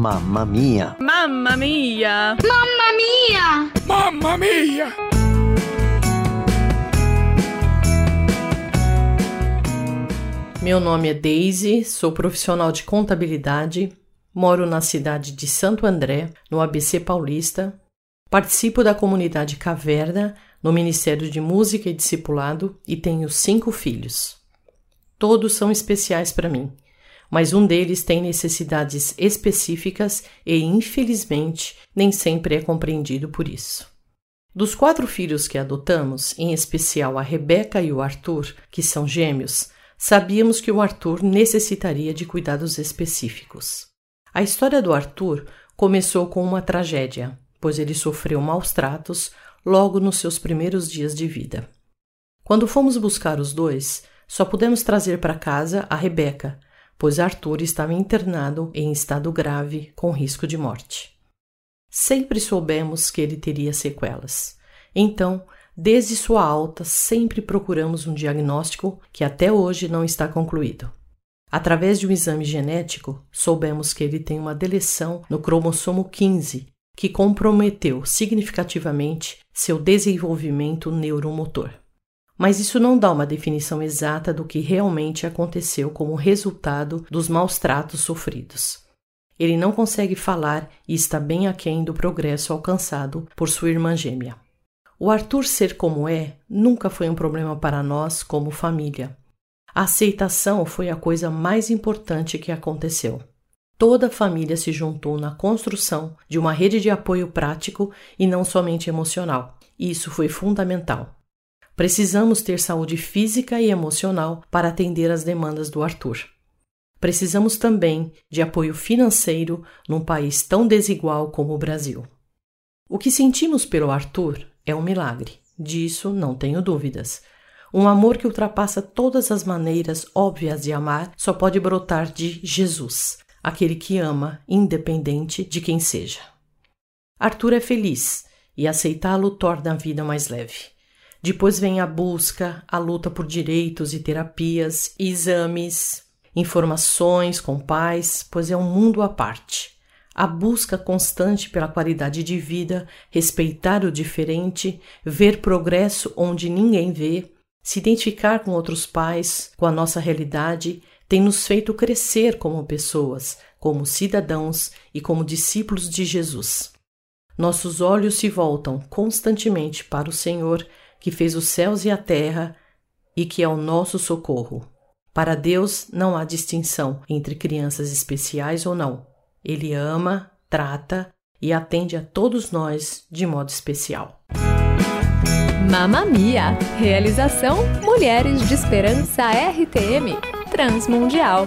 Mamma mia! Mamma mia! Mamma mia! Mamma mia! Meu nome é Daisy, sou profissional de contabilidade, moro na cidade de Santo André, no ABC Paulista, participo da comunidade Caverna, no Ministério de Música e Discipulado e tenho cinco filhos. Todos são especiais para mim, mas um deles tem necessidades específicas e, infelizmente, nem sempre é compreendido por isso. Dos quatro filhos que adotamos, em especial a Rebeca e o Arthur, que são gêmeos, sabíamos que o Arthur necessitaria de cuidados específicos. A história do Arthur começou com uma tragédia, pois ele sofreu maus tratos logo nos seus primeiros dias de vida. Quando fomos buscar os dois, só pudemos trazer para casa a Rebeca, pois Arthur estava internado em estado grave com risco de morte. Sempre soubemos que ele teria sequelas. Então, Desde sua alta, sempre procuramos um diagnóstico que até hoje não está concluído. Através de um exame genético, soubemos que ele tem uma deleção no cromossomo 15, que comprometeu significativamente seu desenvolvimento neuromotor. Mas isso não dá uma definição exata do que realmente aconteceu como resultado dos maus tratos sofridos. Ele não consegue falar e está bem aquém do progresso alcançado por sua irmã gêmea. O Arthur ser como é nunca foi um problema para nós como família. A aceitação foi a coisa mais importante que aconteceu. Toda a família se juntou na construção de uma rede de apoio prático e não somente emocional. Isso foi fundamental. Precisamos ter saúde física e emocional para atender às demandas do Arthur. Precisamos também de apoio financeiro num país tão desigual como o Brasil. O que sentimos pelo Arthur é um milagre, disso não tenho dúvidas. Um amor que ultrapassa todas as maneiras óbvias de amar só pode brotar de Jesus, aquele que ama, independente de quem seja. Arthur é feliz e aceitá-lo torna a vida mais leve. Depois vem a busca, a luta por direitos e terapias, exames, informações com pais, pois é um mundo à parte a busca constante pela qualidade de vida, respeitar o diferente, ver progresso onde ninguém vê, se identificar com outros pais, com a nossa realidade, tem nos feito crescer como pessoas, como cidadãos e como discípulos de Jesus. Nossos olhos se voltam constantemente para o Senhor, que fez os céus e a terra e que é o nosso socorro. Para Deus não há distinção entre crianças especiais ou não. Ele ama, trata e atende a todos nós de modo especial. Mamma Mia! Realização Mulheres de Esperança RTM Transmundial.